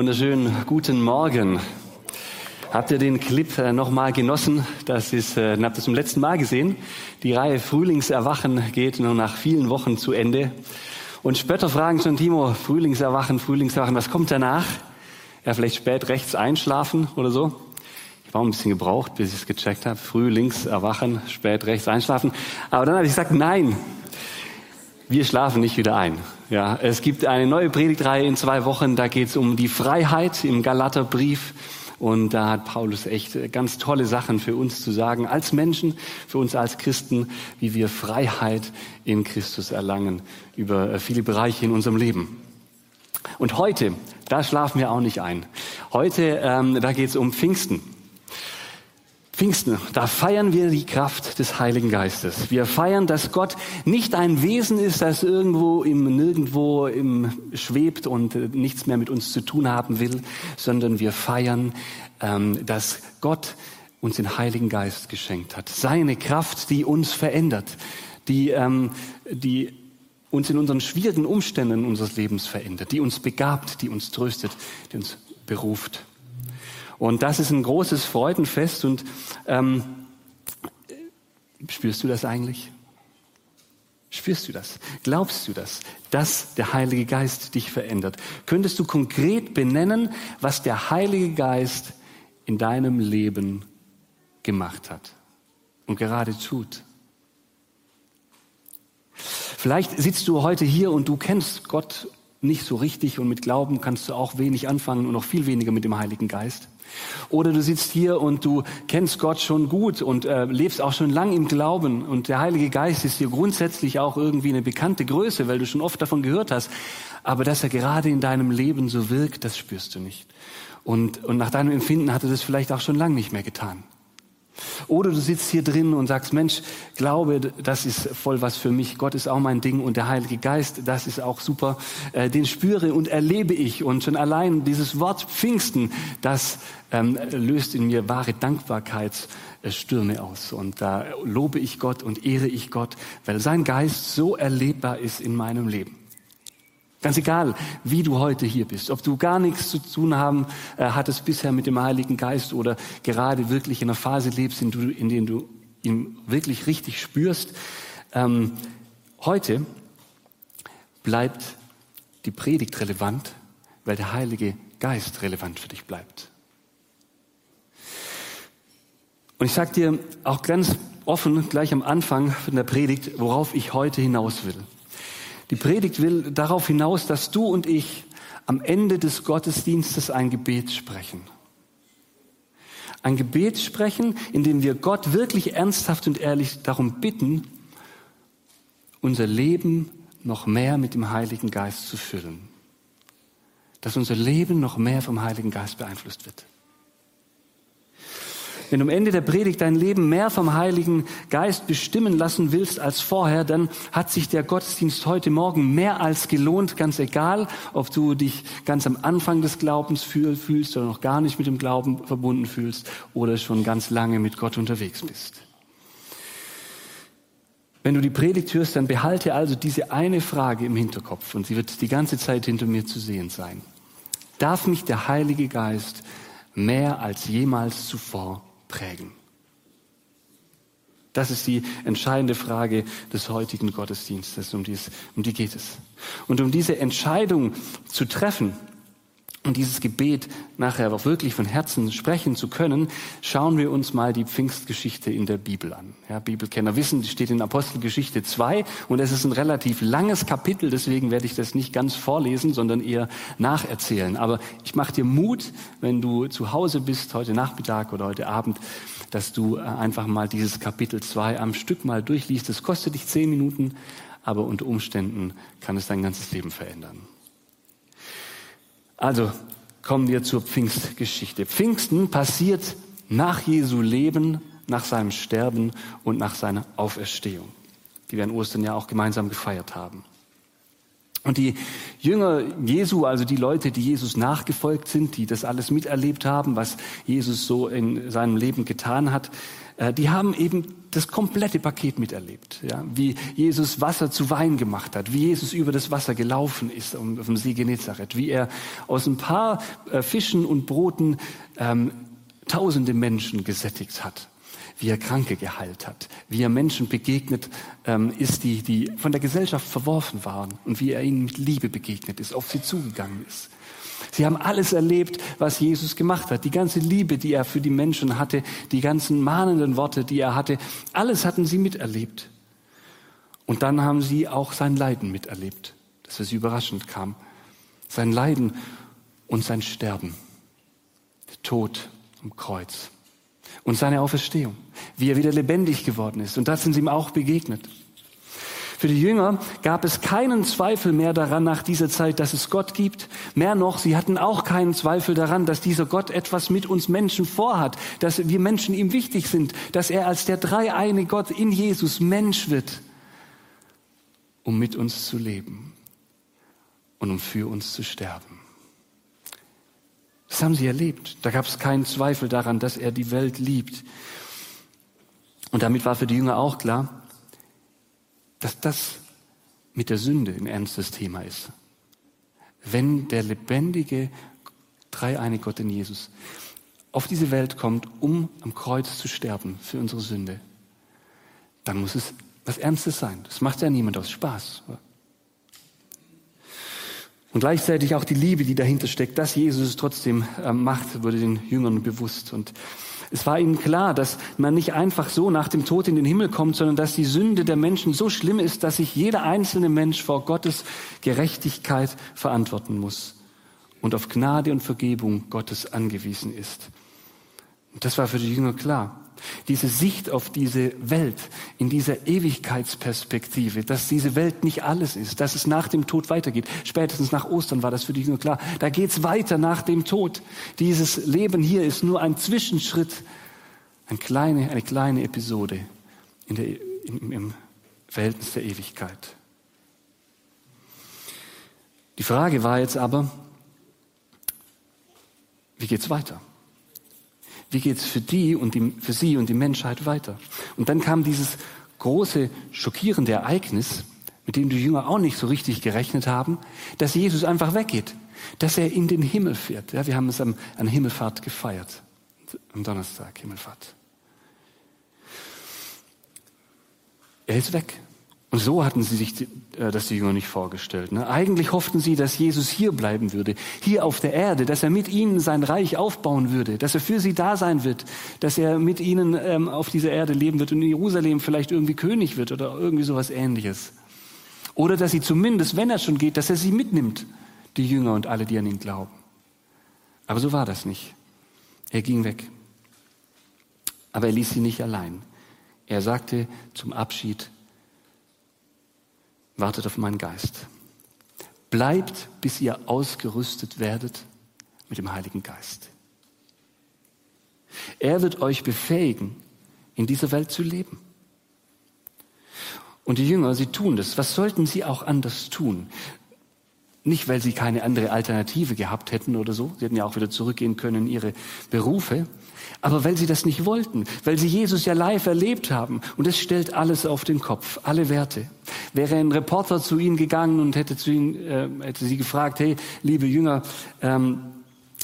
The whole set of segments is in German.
Wunderschönen guten Morgen. Habt ihr den Clip äh, nochmal genossen? Das ist, äh, habt ihr zum letzten Mal gesehen. Die Reihe Frühlingserwachen geht nur nach vielen Wochen zu Ende. Und Spötter fragen schon Timo, Frühlingserwachen, Frühlingserwachen, was kommt danach? Ja, vielleicht spät rechts einschlafen oder so. Ich war ein bisschen gebraucht, bis ich es gecheckt habe. Frühlingserwachen, spät rechts einschlafen. Aber dann habe ich gesagt, nein, wir schlafen nicht wieder ein. Ja, es gibt eine neue Predigtreihe in zwei Wochen, da geht es um die Freiheit im Galaterbrief. Und da hat Paulus echt ganz tolle Sachen für uns zu sagen, als Menschen, für uns als Christen, wie wir Freiheit in Christus erlangen, über viele Bereiche in unserem Leben. Und heute, da schlafen wir auch nicht ein. Heute, ähm, da geht es um Pfingsten. Pfingsten, da feiern wir die Kraft des Heiligen Geistes. Wir feiern, dass Gott nicht ein Wesen ist, das irgendwo im Nirgendwo im schwebt und äh, nichts mehr mit uns zu tun haben will, sondern wir feiern, ähm, dass Gott uns den Heiligen Geist geschenkt hat. Seine Kraft, die uns verändert, die, ähm, die uns in unseren schwierigen Umständen unseres Lebens verändert, die uns begabt, die uns tröstet, die uns beruft. Und das ist ein großes Freudenfest. Und ähm, spürst du das eigentlich? Spürst du das? Glaubst du das, dass der Heilige Geist dich verändert? Könntest du konkret benennen, was der Heilige Geist in deinem Leben gemacht hat und gerade tut? Vielleicht sitzt du heute hier und du kennst Gott nicht so richtig und mit Glauben kannst du auch wenig anfangen und noch viel weniger mit dem Heiligen Geist. Oder du sitzt hier und du kennst Gott schon gut und äh, lebst auch schon lang im Glauben und der Heilige Geist ist dir grundsätzlich auch irgendwie eine bekannte Größe, weil du schon oft davon gehört hast. Aber dass er gerade in deinem Leben so wirkt, das spürst du nicht. Und, und nach deinem Empfinden hat er das vielleicht auch schon lang nicht mehr getan. Oder du sitzt hier drin und sagst, Mensch, Glaube, das ist voll was für mich. Gott ist auch mein Ding und der Heilige Geist, das ist auch super. Äh, den spüre und erlebe ich. Und schon allein dieses Wort Pfingsten, das ähm, löst in mir wahre Dankbarkeitsstürme aus. Und da lobe ich Gott und ehre ich Gott, weil sein Geist so erlebbar ist in meinem Leben. Ganz egal, wie du heute hier bist, ob du gar nichts zu tun haben äh, hattest bisher mit dem Heiligen Geist oder gerade wirklich in einer Phase lebst, in, du, in der du ihn wirklich richtig spürst. Ähm, heute bleibt die Predigt relevant, weil der Heilige Geist relevant für dich bleibt. Und ich sage dir auch ganz offen gleich am Anfang von der Predigt, worauf ich heute hinaus will. Die Predigt will darauf hinaus, dass du und ich am Ende des Gottesdienstes ein Gebet sprechen. Ein Gebet sprechen, in dem wir Gott wirklich ernsthaft und ehrlich darum bitten, unser Leben noch mehr mit dem Heiligen Geist zu füllen. Dass unser Leben noch mehr vom Heiligen Geist beeinflusst wird. Wenn du am Ende der Predigt dein Leben mehr vom Heiligen Geist bestimmen lassen willst als vorher, dann hat sich der Gottesdienst heute Morgen mehr als gelohnt, ganz egal, ob du dich ganz am Anfang des Glaubens fühlst oder noch gar nicht mit dem Glauben verbunden fühlst oder schon ganz lange mit Gott unterwegs bist. Wenn du die Predigt hörst, dann behalte also diese eine Frage im Hinterkopf und sie wird die ganze Zeit hinter mir zu sehen sein. Darf mich der Heilige Geist mehr als jemals zuvor prägen? Das ist die entscheidende Frage des heutigen Gottesdienstes, um, dies, um die geht es. Und um diese Entscheidung zu treffen, und dieses Gebet nachher auch wirklich von Herzen sprechen zu können, schauen wir uns mal die Pfingstgeschichte in der Bibel an. Ja, Bibelkenner wissen, die steht in Apostelgeschichte 2 und es ist ein relativ langes Kapitel, deswegen werde ich das nicht ganz vorlesen, sondern eher nacherzählen. Aber ich mache dir Mut, wenn du zu Hause bist, heute Nachmittag oder heute Abend, dass du äh, einfach mal dieses Kapitel 2 am Stück mal durchliest. Es kostet dich zehn Minuten, aber unter Umständen kann es dein ganzes Leben verändern. Also kommen wir zur Pfingstgeschichte. Pfingsten passiert nach Jesu Leben, nach seinem Sterben und nach seiner Auferstehung, die wir an Ostern ja auch gemeinsam gefeiert haben. Und die Jünger Jesu, also die Leute, die Jesus nachgefolgt sind, die das alles miterlebt haben, was Jesus so in seinem Leben getan hat, die haben eben das komplette Paket miterlebt. Ja? Wie Jesus Wasser zu Wein gemacht hat, wie Jesus über das Wasser gelaufen ist auf dem See Genezareth, wie er aus ein paar äh, Fischen und Broten ähm, tausende Menschen gesättigt hat wie er Kranke geheilt hat, wie er Menschen begegnet ähm, ist, die, die von der Gesellschaft verworfen waren und wie er ihnen mit Liebe begegnet ist, auf sie zugegangen ist. Sie haben alles erlebt, was Jesus gemacht hat. Die ganze Liebe, die er für die Menschen hatte, die ganzen mahnenden Worte, die er hatte, alles hatten sie miterlebt. Und dann haben sie auch sein Leiden miterlebt, dass es überraschend kam. Sein Leiden und sein Sterben. Der Tod am Kreuz. Und seine Auferstehung. Wie er wieder lebendig geworden ist. Und das sind sie ihm auch begegnet. Für die Jünger gab es keinen Zweifel mehr daran nach dieser Zeit, dass es Gott gibt. Mehr noch, sie hatten auch keinen Zweifel daran, dass dieser Gott etwas mit uns Menschen vorhat, dass wir Menschen ihm wichtig sind, dass er als der dreieine Gott in Jesus Mensch wird, um mit uns zu leben und um für uns zu sterben. Das haben sie erlebt. Da gab es keinen Zweifel daran, dass er die Welt liebt. Und damit war für die Jünger auch klar, dass das mit der Sünde ein ernstes Thema ist. Wenn der lebendige, dreieinige Gott in Jesus auf diese Welt kommt, um am Kreuz zu sterben für unsere Sünde, dann muss es was Ernstes sein. Das macht ja niemand aus Spaß. Und gleichzeitig auch die Liebe, die dahinter steckt, dass Jesus es trotzdem äh, macht, wurde den Jüngern bewusst. Und es war ihnen klar, dass man nicht einfach so nach dem Tod in den Himmel kommt, sondern dass die Sünde der Menschen so schlimm ist, dass sich jeder einzelne Mensch vor Gottes Gerechtigkeit verantworten muss und auf Gnade und Vergebung Gottes angewiesen ist. Und das war für die Jünger klar. Diese Sicht auf diese Welt in dieser Ewigkeitsperspektive, dass diese Welt nicht alles ist, dass es nach dem Tod weitergeht. Spätestens nach Ostern war das für die Jünger klar. Da geht's weiter nach dem Tod. Dieses Leben hier ist nur ein Zwischenschritt, eine kleine, eine kleine Episode in der, in, im Verhältnis der Ewigkeit. Die Frage war jetzt aber, wie geht's weiter? Wie geht's für die und die, für sie und die Menschheit weiter? Und dann kam dieses große, schockierende Ereignis, mit dem die Jünger auch nicht so richtig gerechnet haben, dass Jesus einfach weggeht, dass er in den Himmel fährt. Ja, wir haben es am, an Himmelfahrt gefeiert, am Donnerstag Himmelfahrt. Er ist weg. Und so hatten sie sich äh, das die Jünger nicht vorgestellt. Ne? Eigentlich hofften sie, dass Jesus hier bleiben würde, hier auf der Erde, dass er mit ihnen sein Reich aufbauen würde, dass er für sie da sein wird, dass er mit ihnen ähm, auf dieser Erde leben wird und in Jerusalem vielleicht irgendwie König wird oder irgendwie sowas ähnliches. Oder dass sie zumindest, wenn er schon geht, dass er sie mitnimmt, die Jünger und alle, die an ihn glauben. Aber so war das nicht. Er ging weg. Aber er ließ sie nicht allein. Er sagte zum Abschied, wartet auf meinen Geist. Bleibt, bis ihr ausgerüstet werdet mit dem Heiligen Geist. Er wird euch befähigen, in dieser Welt zu leben. Und die Jünger, sie tun das. Was sollten sie auch anders tun? Nicht, weil sie keine andere Alternative gehabt hätten oder so. Sie hätten ja auch wieder zurückgehen können in ihre Berufe. Aber weil sie das nicht wollten, weil sie Jesus ja live erlebt haben. Und es stellt alles auf den Kopf, alle Werte. Wäre ein Reporter zu ihnen gegangen und hätte, zu ihnen, äh, hätte sie gefragt, hey, liebe Jünger, ähm,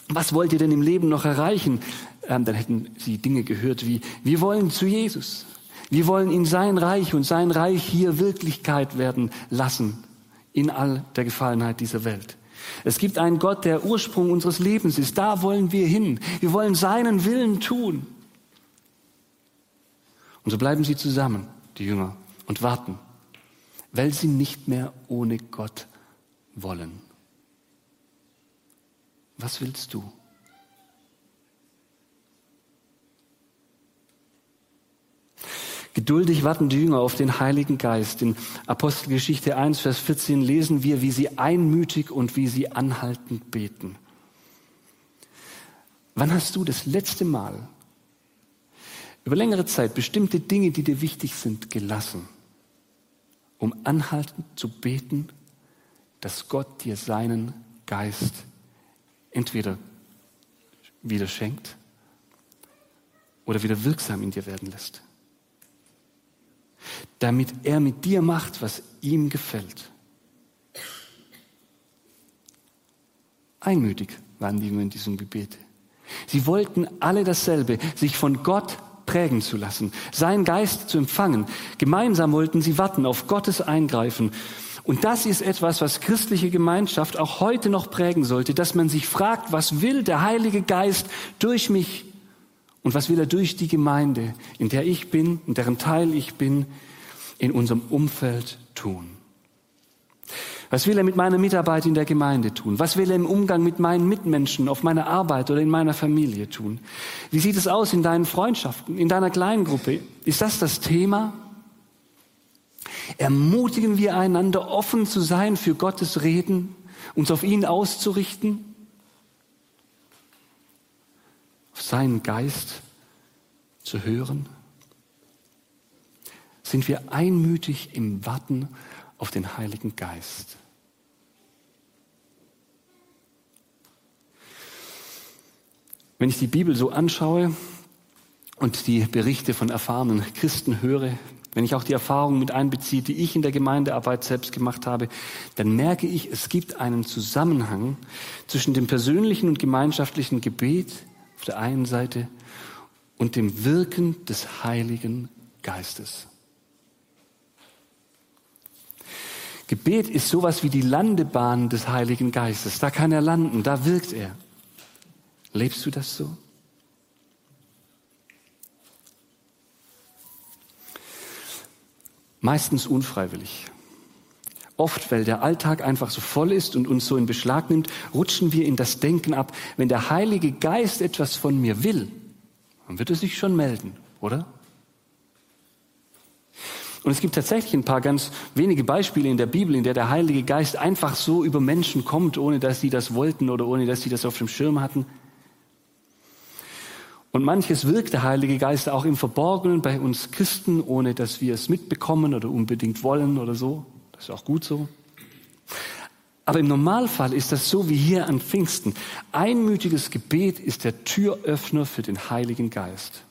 was wollt ihr denn im Leben noch erreichen? Ähm, dann hätten sie Dinge gehört wie, wir wollen zu Jesus. Wir wollen in sein Reich und sein Reich hier Wirklichkeit werden lassen in all der Gefallenheit dieser Welt. Es gibt einen Gott, der Ursprung unseres Lebens ist. Da wollen wir hin. Wir wollen seinen Willen tun. Und so bleiben sie zusammen, die Jünger, und warten, weil sie nicht mehr ohne Gott wollen. Was willst du? Geduldig warten die Jünger auf den Heiligen Geist. In Apostelgeschichte 1, Vers 14 lesen wir, wie sie einmütig und wie sie anhaltend beten. Wann hast du das letzte Mal über längere Zeit bestimmte Dinge, die dir wichtig sind, gelassen, um anhaltend zu beten, dass Gott dir seinen Geist entweder wieder schenkt oder wieder wirksam in dir werden lässt. Damit er mit dir macht, was ihm gefällt. Einmütig waren die Jünger in diesem Gebet. Sie wollten alle dasselbe, sich von Gott prägen zu lassen, seinen Geist zu empfangen. Gemeinsam wollten sie warten auf Gottes Eingreifen. Und das ist etwas, was christliche Gemeinschaft auch heute noch prägen sollte, dass man sich fragt, was will der Heilige Geist durch mich und was will er durch die Gemeinde, in der ich bin, in deren Teil ich bin, in unserem Umfeld tun. Was will er mit meiner Mitarbeit in der Gemeinde tun? Was will er im Umgang mit meinen Mitmenschen auf meiner Arbeit oder in meiner Familie tun? Wie sieht es aus in deinen Freundschaften, in deiner Kleingruppe? Ist das das Thema? Ermutigen wir einander, offen zu sein für Gottes Reden, uns auf ihn auszurichten, auf seinen Geist zu hören? Sind wir einmütig im Warten auf den Heiligen Geist. Wenn ich die Bibel so anschaue und die Berichte von erfahrenen Christen höre, wenn ich auch die Erfahrungen mit einbeziehe, die ich in der Gemeindearbeit selbst gemacht habe, dann merke ich, es gibt einen Zusammenhang zwischen dem persönlichen und gemeinschaftlichen Gebet auf der einen Seite und dem Wirken des Heiligen Geistes. Gebet ist sowas wie die Landebahn des Heiligen Geistes. Da kann er landen, da wirkt er. Lebst du das so? Meistens unfreiwillig. Oft, weil der Alltag einfach so voll ist und uns so in Beschlag nimmt, rutschen wir in das Denken ab, wenn der Heilige Geist etwas von mir will, dann wird er sich schon melden, oder? Und es gibt tatsächlich ein paar ganz wenige Beispiele in der Bibel, in der der Heilige Geist einfach so über Menschen kommt, ohne dass sie das wollten oder ohne dass sie das auf dem Schirm hatten. Und manches wirkt der Heilige Geist auch im Verborgenen bei uns Christen, ohne dass wir es mitbekommen oder unbedingt wollen oder so. Das ist auch gut so. Aber im Normalfall ist das so wie hier an Pfingsten. Einmütiges Gebet ist der Türöffner für den Heiligen Geist.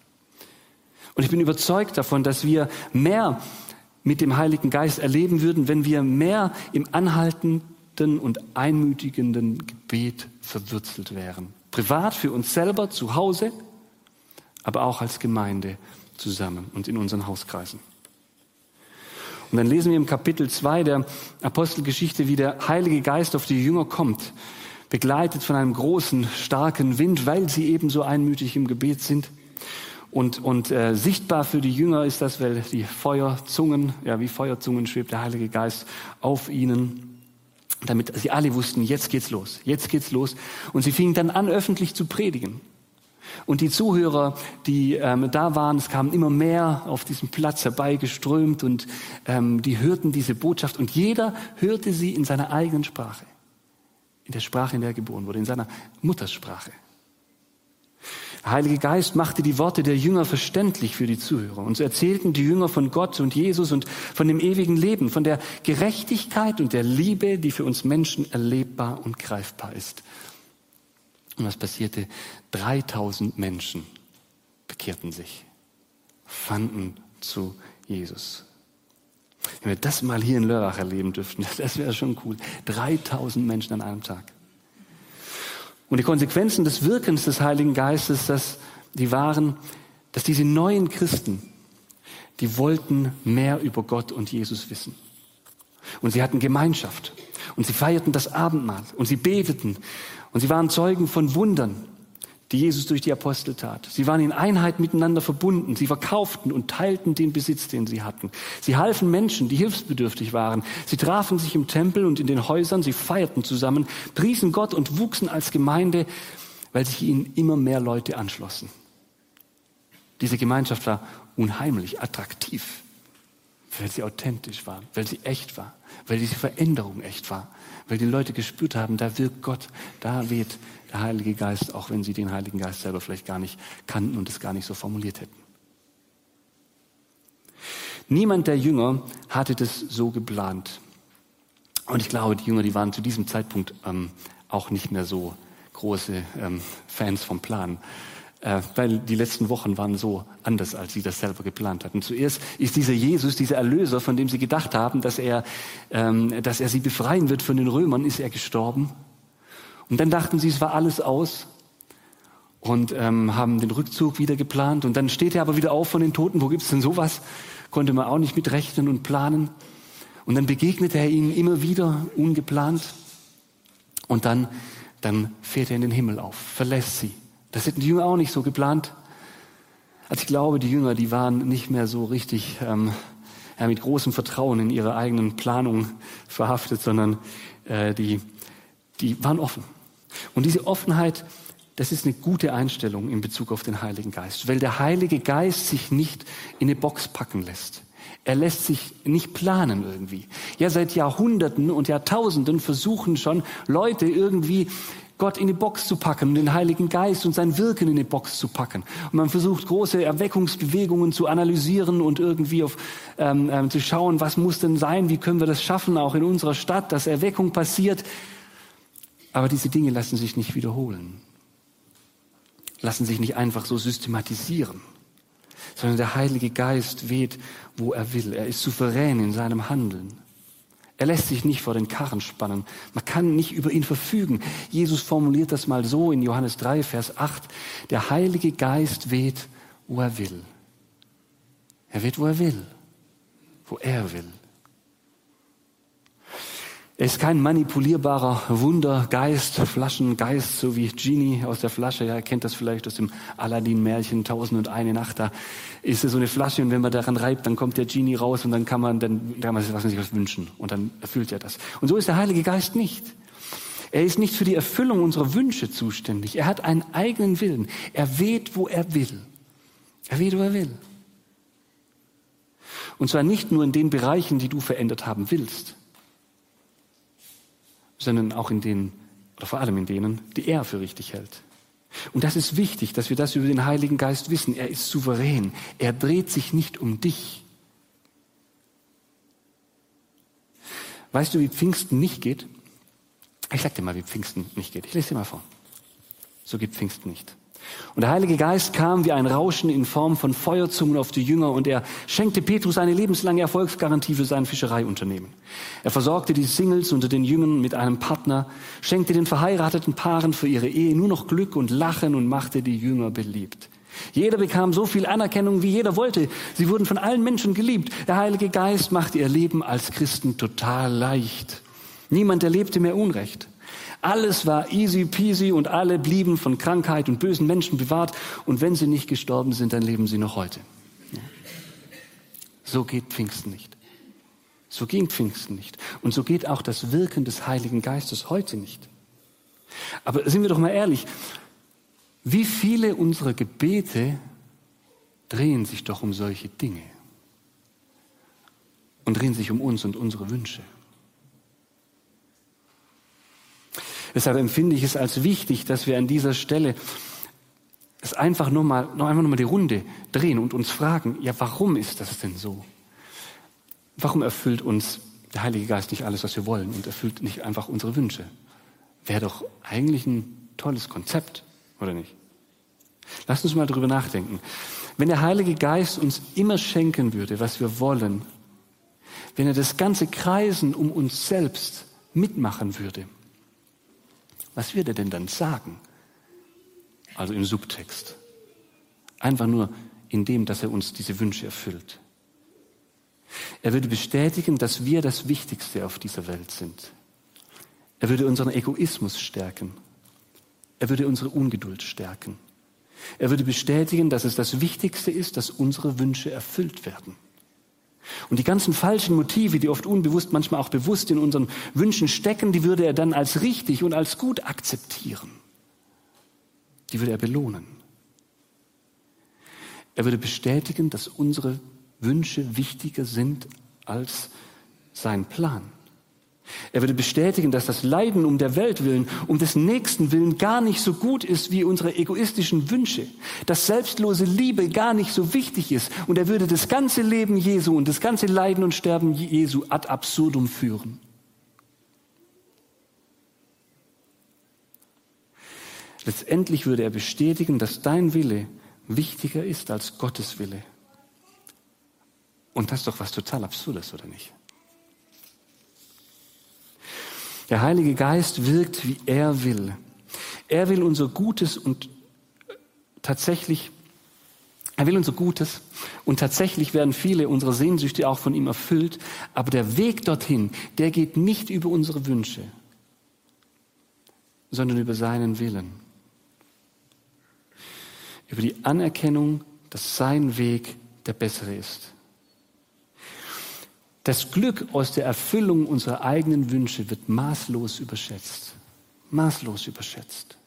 Und ich bin überzeugt davon, dass wir mehr mit dem Heiligen Geist erleben würden, wenn wir mehr im anhaltenden und einmütigenden Gebet verwurzelt wären. Privat für uns selber zu Hause, aber auch als Gemeinde zusammen und in unseren Hauskreisen. Und dann lesen wir im Kapitel 2 der Apostelgeschichte, wie der Heilige Geist auf die Jünger kommt, begleitet von einem großen, starken Wind, weil sie eben so einmütig im Gebet sind. Und, und äh, sichtbar für die Jünger ist das, weil die Feuerzungen, ja wie Feuerzungen schwebt der Heilige Geist auf ihnen, damit sie alle wussten, jetzt geht's los, jetzt geht's los. Und sie fingen dann an, öffentlich zu predigen. Und die Zuhörer, die ähm, da waren, es kamen immer mehr auf diesem Platz herbeigeströmt und ähm, die hörten diese Botschaft und jeder hörte sie in seiner eigenen Sprache, in der Sprache, in der er geboren wurde, in seiner Muttersprache. Der Heilige Geist machte die Worte der Jünger verständlich für die Zuhörer. Und so erzählten die Jünger von Gott und Jesus und von dem ewigen Leben, von der Gerechtigkeit und der Liebe, die für uns Menschen erlebbar und greifbar ist. Und was passierte? 3000 Menschen bekehrten sich, fanden zu Jesus. Wenn wir das mal hier in Lörrach erleben dürften, das wäre schon cool. 3000 Menschen an einem Tag. Und die Konsequenzen des Wirkens des Heiligen Geistes, dass die waren, dass diese neuen Christen, die wollten mehr über Gott und Jesus wissen. Und sie hatten Gemeinschaft. Und sie feierten das Abendmahl. Und sie beteten. Und sie waren Zeugen von Wundern die Jesus durch die Apostel tat. Sie waren in Einheit miteinander verbunden. Sie verkauften und teilten den Besitz, den sie hatten. Sie halfen Menschen, die hilfsbedürftig waren. Sie trafen sich im Tempel und in den Häusern. Sie feierten zusammen, priesen Gott und wuchsen als Gemeinde, weil sich ihnen immer mehr Leute anschlossen. Diese Gemeinschaft war unheimlich attraktiv, weil sie authentisch war, weil sie echt war, weil diese Veränderung echt war, weil die Leute gespürt haben, da wirkt Gott, da weht der Heilige Geist, auch wenn sie den Heiligen Geist selber vielleicht gar nicht kannten und es gar nicht so formuliert hätten. Niemand der Jünger hatte das so geplant. Und ich glaube, die Jünger, die waren zu diesem Zeitpunkt ähm, auch nicht mehr so große ähm, Fans vom Plan. Äh, weil die letzten Wochen waren so anders, als sie das selber geplant hatten. Zuerst ist dieser Jesus, dieser Erlöser, von dem sie gedacht haben, dass er, ähm, dass er sie befreien wird von den Römern, ist er gestorben. Und dann dachten sie, es war alles aus und ähm, haben den Rückzug wieder geplant. Und dann steht er aber wieder auf von den Toten. Wo gibt's denn sowas? Konnte man auch nicht mitrechnen und planen. Und dann begegnet er ihnen immer wieder ungeplant. Und dann, dann fährt er in den Himmel auf, verlässt sie das hätten die Jünger auch nicht so geplant. Also ich glaube, die Jünger, die waren nicht mehr so richtig ähm, ja, mit großem Vertrauen in ihre eigenen Planungen verhaftet, sondern äh, die, die waren offen. Und diese Offenheit, das ist eine gute Einstellung in Bezug auf den Heiligen Geist, weil der Heilige Geist sich nicht in eine Box packen lässt. Er lässt sich nicht planen irgendwie. Ja, seit Jahrhunderten und Jahrtausenden versuchen schon Leute irgendwie Gott in die Box zu packen und den Heiligen Geist und sein Wirken in die Box zu packen. Und man versucht große Erweckungsbewegungen zu analysieren und irgendwie auf, ähm, ähm, zu schauen, was muss denn sein, wie können wir das schaffen, auch in unserer Stadt, dass Erweckung passiert. Aber diese Dinge lassen sich nicht wiederholen, lassen sich nicht einfach so systematisieren, sondern der Heilige Geist weht, wo er will. Er ist souverän in seinem Handeln. Er lässt sich nicht vor den Karren spannen. Man kann nicht über ihn verfügen. Jesus formuliert das mal so in Johannes 3, Vers 8. Der Heilige Geist weht, wo er will. Er weht, wo er will. Wo er will. Er ist kein manipulierbarer Wundergeist, Flaschengeist, so wie Genie aus der Flasche. Ja, ihr kennt das vielleicht aus dem Aladdin-Märchen Tausend und eine Nacht. Da ist so eine Flasche und wenn man daran reibt, dann kommt der Genie raus und dann kann man, dann kann man sich was wünschen und dann erfüllt er das. Und so ist der Heilige Geist nicht. Er ist nicht für die Erfüllung unserer Wünsche zuständig. Er hat einen eigenen Willen. Er weht, wo er will. Er weht, wo er will. Und zwar nicht nur in den Bereichen, die du verändert haben willst sondern auch in denen, oder vor allem in denen, die er für richtig hält. Und das ist wichtig, dass wir das über den Heiligen Geist wissen. Er ist souverän. Er dreht sich nicht um dich. Weißt du, wie Pfingsten nicht geht? Ich sag dir mal, wie Pfingsten nicht geht. Ich lese dir mal vor. So geht Pfingsten nicht. Und der Heilige Geist kam wie ein Rauschen in Form von Feuerzungen auf die Jünger und er schenkte Petrus eine lebenslange Erfolgsgarantie für sein Fischereiunternehmen. Er versorgte die Singles unter den Jüngern mit einem Partner, schenkte den verheirateten Paaren für ihre Ehe nur noch Glück und Lachen und machte die Jünger beliebt. Jeder bekam so viel Anerkennung, wie jeder wollte. Sie wurden von allen Menschen geliebt. Der Heilige Geist machte ihr Leben als Christen total leicht. Niemand erlebte mehr Unrecht. Alles war easy peasy und alle blieben von Krankheit und bösen Menschen bewahrt. Und wenn sie nicht gestorben sind, dann leben sie noch heute. So geht Pfingsten nicht. So ging Pfingsten nicht. Und so geht auch das Wirken des Heiligen Geistes heute nicht. Aber sind wir doch mal ehrlich, wie viele unserer Gebete drehen sich doch um solche Dinge und drehen sich um uns und unsere Wünsche. Deshalb empfinde ich es als wichtig, dass wir an dieser Stelle es einfach nur mal, noch einmal nur mal die Runde drehen und uns fragen, ja, warum ist das denn so? Warum erfüllt uns der Heilige Geist nicht alles, was wir wollen und erfüllt nicht einfach unsere Wünsche? Wäre doch eigentlich ein tolles Konzept, oder nicht? Lasst uns mal darüber nachdenken. Wenn der Heilige Geist uns immer schenken würde, was wir wollen, wenn er das ganze Kreisen um uns selbst mitmachen würde, was wird er denn dann sagen? Also im Subtext. Einfach nur in dem, dass er uns diese Wünsche erfüllt. Er würde bestätigen, dass wir das Wichtigste auf dieser Welt sind. Er würde unseren Egoismus stärken. Er würde unsere Ungeduld stärken. Er würde bestätigen, dass es das Wichtigste ist, dass unsere Wünsche erfüllt werden. Und die ganzen falschen Motive, die oft unbewusst, manchmal auch bewusst in unseren Wünschen stecken, die würde er dann als richtig und als gut akzeptieren. Die würde er belohnen. Er würde bestätigen, dass unsere Wünsche wichtiger sind als sein Plan. Er würde bestätigen, dass das Leiden um der Welt willen, um des Nächsten willen gar nicht so gut ist wie unsere egoistischen Wünsche, dass selbstlose Liebe gar nicht so wichtig ist und er würde das ganze Leben Jesu und das ganze Leiden und Sterben Jesu ad absurdum führen. Letztendlich würde er bestätigen, dass dein Wille wichtiger ist als Gottes Wille. Und das ist doch was total Absurdes, oder nicht? Der Heilige Geist wirkt, wie er will. Er will unser Gutes und tatsächlich, er will unser Gutes und tatsächlich werden viele unserer Sehnsüchte auch von ihm erfüllt, aber der Weg dorthin, der geht nicht über unsere Wünsche, sondern über seinen Willen. Über die Anerkennung, dass sein Weg der bessere ist. Das Glück aus der Erfüllung unserer eigenen Wünsche wird maßlos überschätzt. Maßlos überschätzt.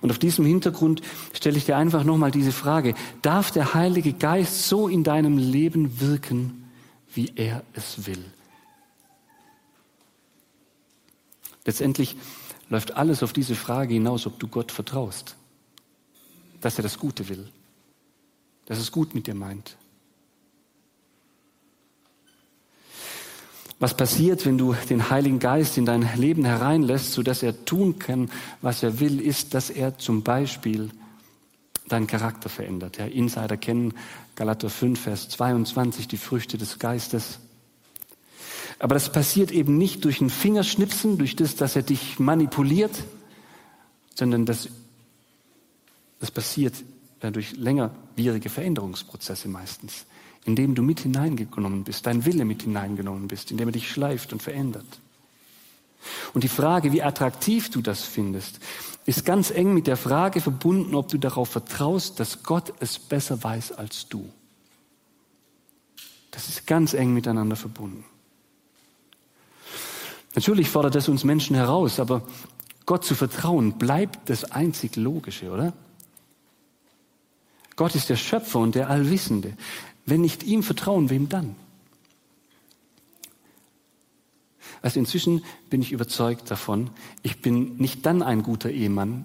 Und auf diesem Hintergrund stelle ich dir einfach nochmal diese Frage. Darf der Heilige Geist so in deinem Leben wirken, wie er es will? Letztendlich läuft alles auf diese Frage hinaus, ob du Gott vertraust, dass er das Gute will, dass es gut mit dir meint, Was passiert, wenn du den Heiligen Geist in dein Leben hereinlässt, sodass er tun kann, was er will, ist, dass er zum Beispiel deinen Charakter verändert. Ja, Insider kennen Galater 5, Vers 22, die Früchte des Geistes. Aber das passiert eben nicht durch ein Fingerschnipsen, durch das, dass er dich manipuliert, sondern das, das passiert durch längerwierige Veränderungsprozesse meistens indem du mit hineingenommen bist, dein Wille mit hineingenommen bist, indem er dich schleift und verändert. Und die Frage, wie attraktiv du das findest, ist ganz eng mit der Frage verbunden, ob du darauf vertraust, dass Gott es besser weiß als du. Das ist ganz eng miteinander verbunden. Natürlich fordert es uns Menschen heraus, aber Gott zu vertrauen bleibt das einzig Logische, oder? Gott ist der Schöpfer und der Allwissende. Wenn nicht ihm vertrauen, wem dann? Also inzwischen bin ich überzeugt davon, ich bin nicht dann ein guter Ehemann,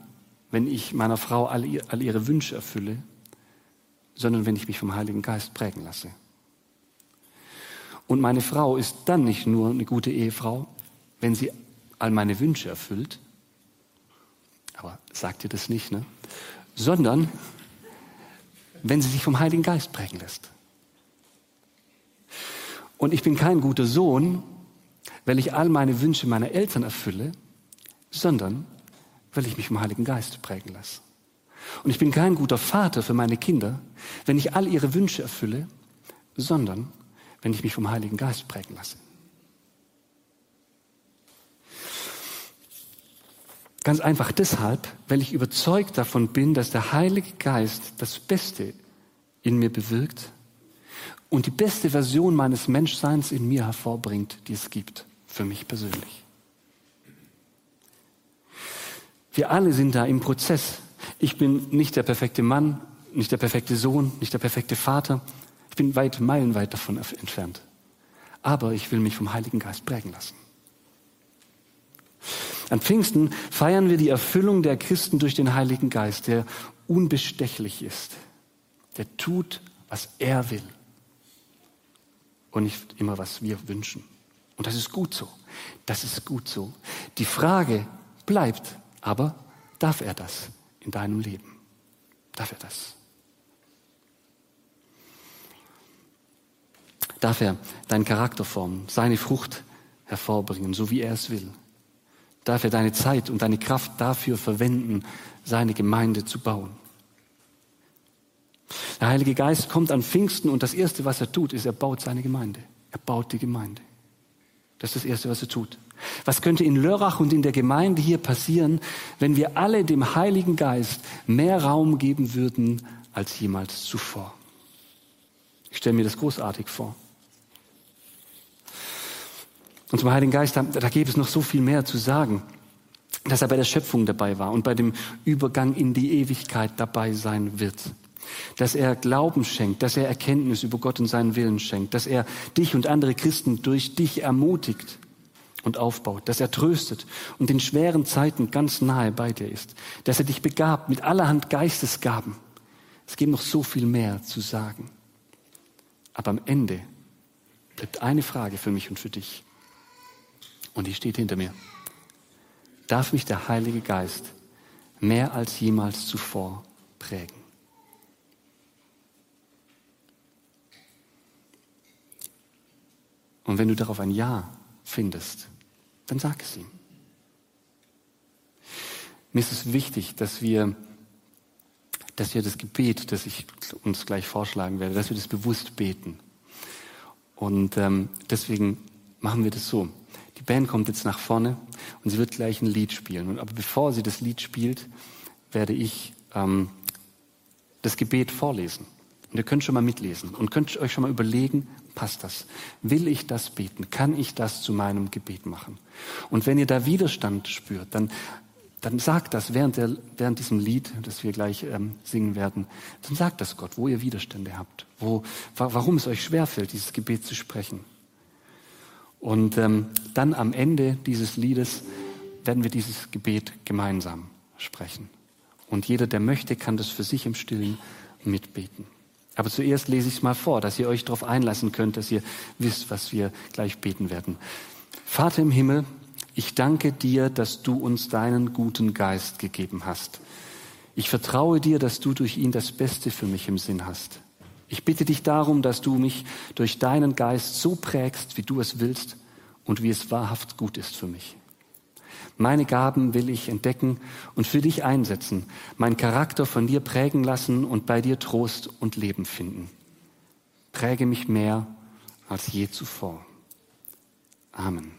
wenn ich meiner Frau all, ihre Wünsche erfülle, sondern wenn ich mich vom Heiligen Geist prägen lasse. Und meine Frau ist dann nicht nur eine gute Ehefrau, wenn sie all meine Wünsche erfüllt, aber sagt ihr das nicht, ne? Sondern wenn sie sich vom Heiligen Geist prägen lässt. Und ich bin kein guter Sohn, weil ich all meine Wünsche meiner Eltern erfülle, sondern weil ich mich vom Heiligen Geist prägen lasse. Und ich bin kein guter Vater für meine Kinder, wenn ich all ihre Wünsche erfülle, sondern wenn ich mich vom Heiligen Geist prägen lasse. Ganz einfach deshalb, weil ich überzeugt davon bin, dass der Heilige Geist das Beste in mir bewirkt und die beste Version meines Menschseins in mir hervorbringt, die es gibt, für mich persönlich. Wir alle sind da im Prozess. Ich bin nicht der perfekte Mann, nicht der perfekte Sohn, nicht der perfekte Vater. Ich bin weit, meilenweit davon entfernt. Aber ich will mich vom Heiligen Geist prägen lassen. An Pfingsten feiern wir die Erfüllung der Christen durch den Heiligen Geist, der unbestechlich ist, der tut, was er will und nicht immer, was wir wünschen. Und das ist gut so. Das ist gut so. Die Frage bleibt aber, darf er das in deinem Leben? Darf er das? Darf er deinen Charakter formen, seine Frucht hervorbringen, so wie er es will? Darf er deine Zeit und deine Kraft dafür verwenden, seine Gemeinde zu bauen? Der Heilige Geist kommt an Pfingsten und das Erste, was er tut, ist, er baut seine Gemeinde. Er baut die Gemeinde. Das ist das Erste, was er tut. Was könnte in Lörrach und in der Gemeinde hier passieren, wenn wir alle dem Heiligen Geist mehr Raum geben würden als jemals zuvor? Ich stelle mir das großartig vor. Und zum Heiligen Geist, da, da gäbe es noch so viel mehr zu sagen, dass er bei der Schöpfung dabei war und bei dem Übergang in die Ewigkeit dabei sein wird dass er Glauben schenkt, dass er Erkenntnis über Gott und seinen Willen schenkt, dass er dich und andere Christen durch dich ermutigt und aufbaut, dass er tröstet und in schweren Zeiten ganz nahe bei dir ist, dass er dich begabt mit allerhand Geistesgaben. Es gibt noch so viel mehr zu sagen. Aber am Ende bleibt eine Frage für mich und für dich. Und die steht hinter mir. darf mich der Heilige Geist mehr als jemals zuvor prägen. Und wenn du darauf ein Ja findest, dann sag es ihm. Mir ist es wichtig, dass wir, dass wir das Gebet, das ich uns gleich vorschlagen werde, dass wir das bewusst beten. Und ähm, deswegen machen wir das so. Die Band kommt jetzt nach vorne und sie wird gleich ein Lied spielen. Und, aber bevor sie das Lied spielt, werde ich ähm, das Gebet vorlesen. Und ihr könnt schon mal mitlesen und könnt euch schon mal überlegen, passt das? Will ich das beten? Kann ich das zu meinem Gebet machen? Und wenn ihr da Widerstand spürt, dann, dann sagt das während, der, während diesem Lied, das wir gleich ähm, singen werden, dann sagt das Gott, wo ihr Widerstände habt, wo, warum es euch schwerfällt, dieses Gebet zu sprechen. Und ähm, dann am Ende dieses Liedes werden wir dieses Gebet gemeinsam sprechen. Und jeder, der möchte, kann das für sich im Stillen mitbeten. Aber zuerst lese ich es mal vor, dass ihr euch darauf einlassen könnt, dass ihr wisst, was wir gleich beten werden. Vater im Himmel, ich danke dir, dass du uns deinen guten Geist gegeben hast. Ich vertraue dir, dass du durch ihn das Beste für mich im Sinn hast. Ich bitte dich darum, dass du mich durch deinen Geist so prägst, wie du es willst und wie es wahrhaft gut ist für mich. Meine Gaben will ich entdecken und für dich einsetzen, meinen Charakter von dir prägen lassen und bei dir Trost und Leben finden. Präge mich mehr als je zuvor. Amen.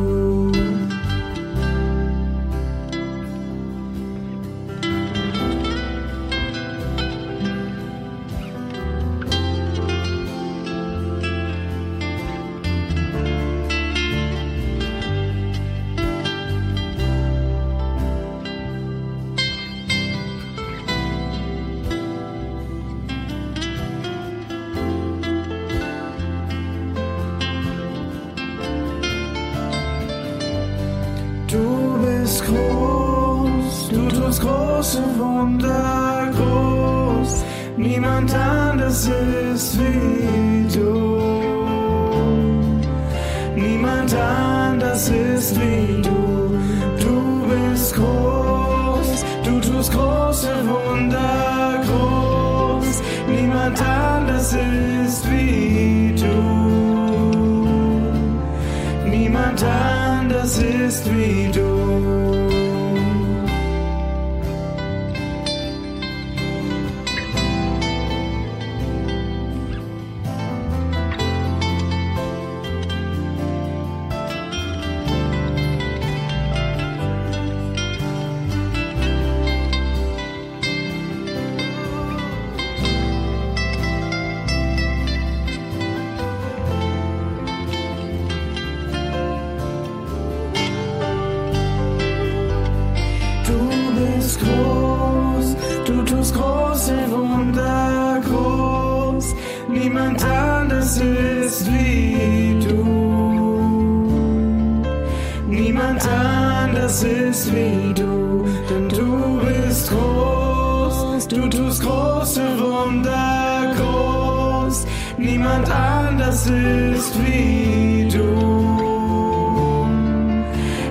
du bist groß, du tust große Wunder groß, niemand anders ist wie du, niemand anders ist wie du. Du tust große Wunder groß, niemand anders ist wie du.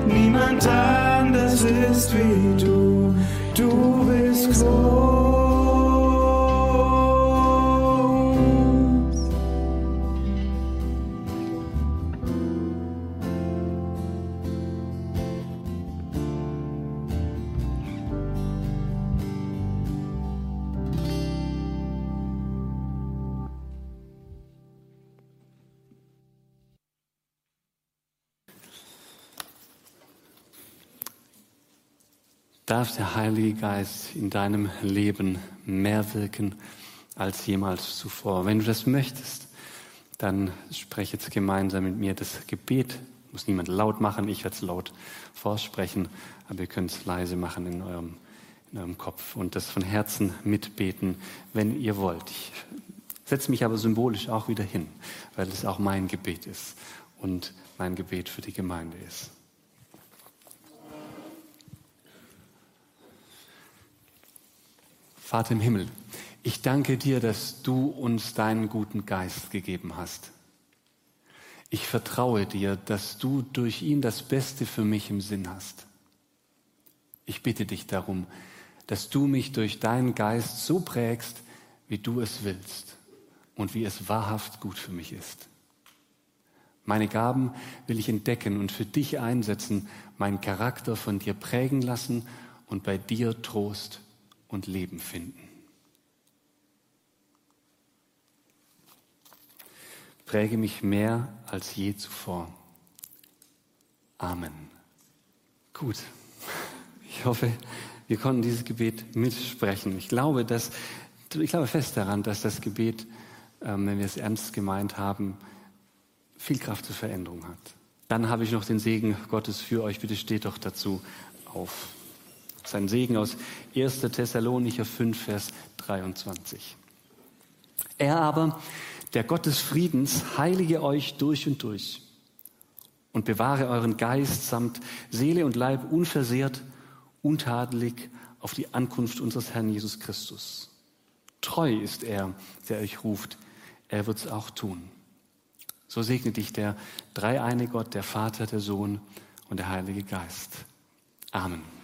Niemand anders ist wie du, du bist groß. Darf der Heilige Geist in deinem Leben mehr wirken als jemals zuvor. Wenn du das möchtest, dann spreche jetzt gemeinsam mit mir das Gebet. Muss niemand laut machen, ich werde es laut vorsprechen, aber ihr könnt es leise machen in eurem, in eurem Kopf und das von Herzen mitbeten, wenn ihr wollt. Ich setze mich aber symbolisch auch wieder hin, weil es auch mein Gebet ist und mein Gebet für die Gemeinde ist. Vater im Himmel, ich danke dir, dass du uns deinen guten Geist gegeben hast. Ich vertraue dir, dass du durch ihn das Beste für mich im Sinn hast. Ich bitte dich darum, dass du mich durch deinen Geist so prägst, wie du es willst und wie es wahrhaft gut für mich ist. Meine Gaben will ich entdecken und für dich einsetzen, meinen Charakter von dir prägen lassen und bei dir Trost und Leben finden. Präge mich mehr als je zuvor. Amen. Gut. Ich hoffe, wir konnten dieses Gebet mitsprechen. Ich glaube, dass, ich glaube fest daran, dass das Gebet, ähm, wenn wir es ernst gemeint haben, viel Kraft zur Veränderung hat. Dann habe ich noch den Segen Gottes für euch. Bitte steht doch dazu auf. Sein Segen aus 1. Thessalonicher 5, Vers 23. Er aber, der Gott des Friedens, heilige euch durch und durch und bewahre euren Geist samt Seele und Leib unversehrt, untadelig auf die Ankunft unseres Herrn Jesus Christus. Treu ist er, der euch ruft. Er wird es auch tun. So segne dich der dreieine Gott, der Vater, der Sohn und der Heilige Geist. Amen.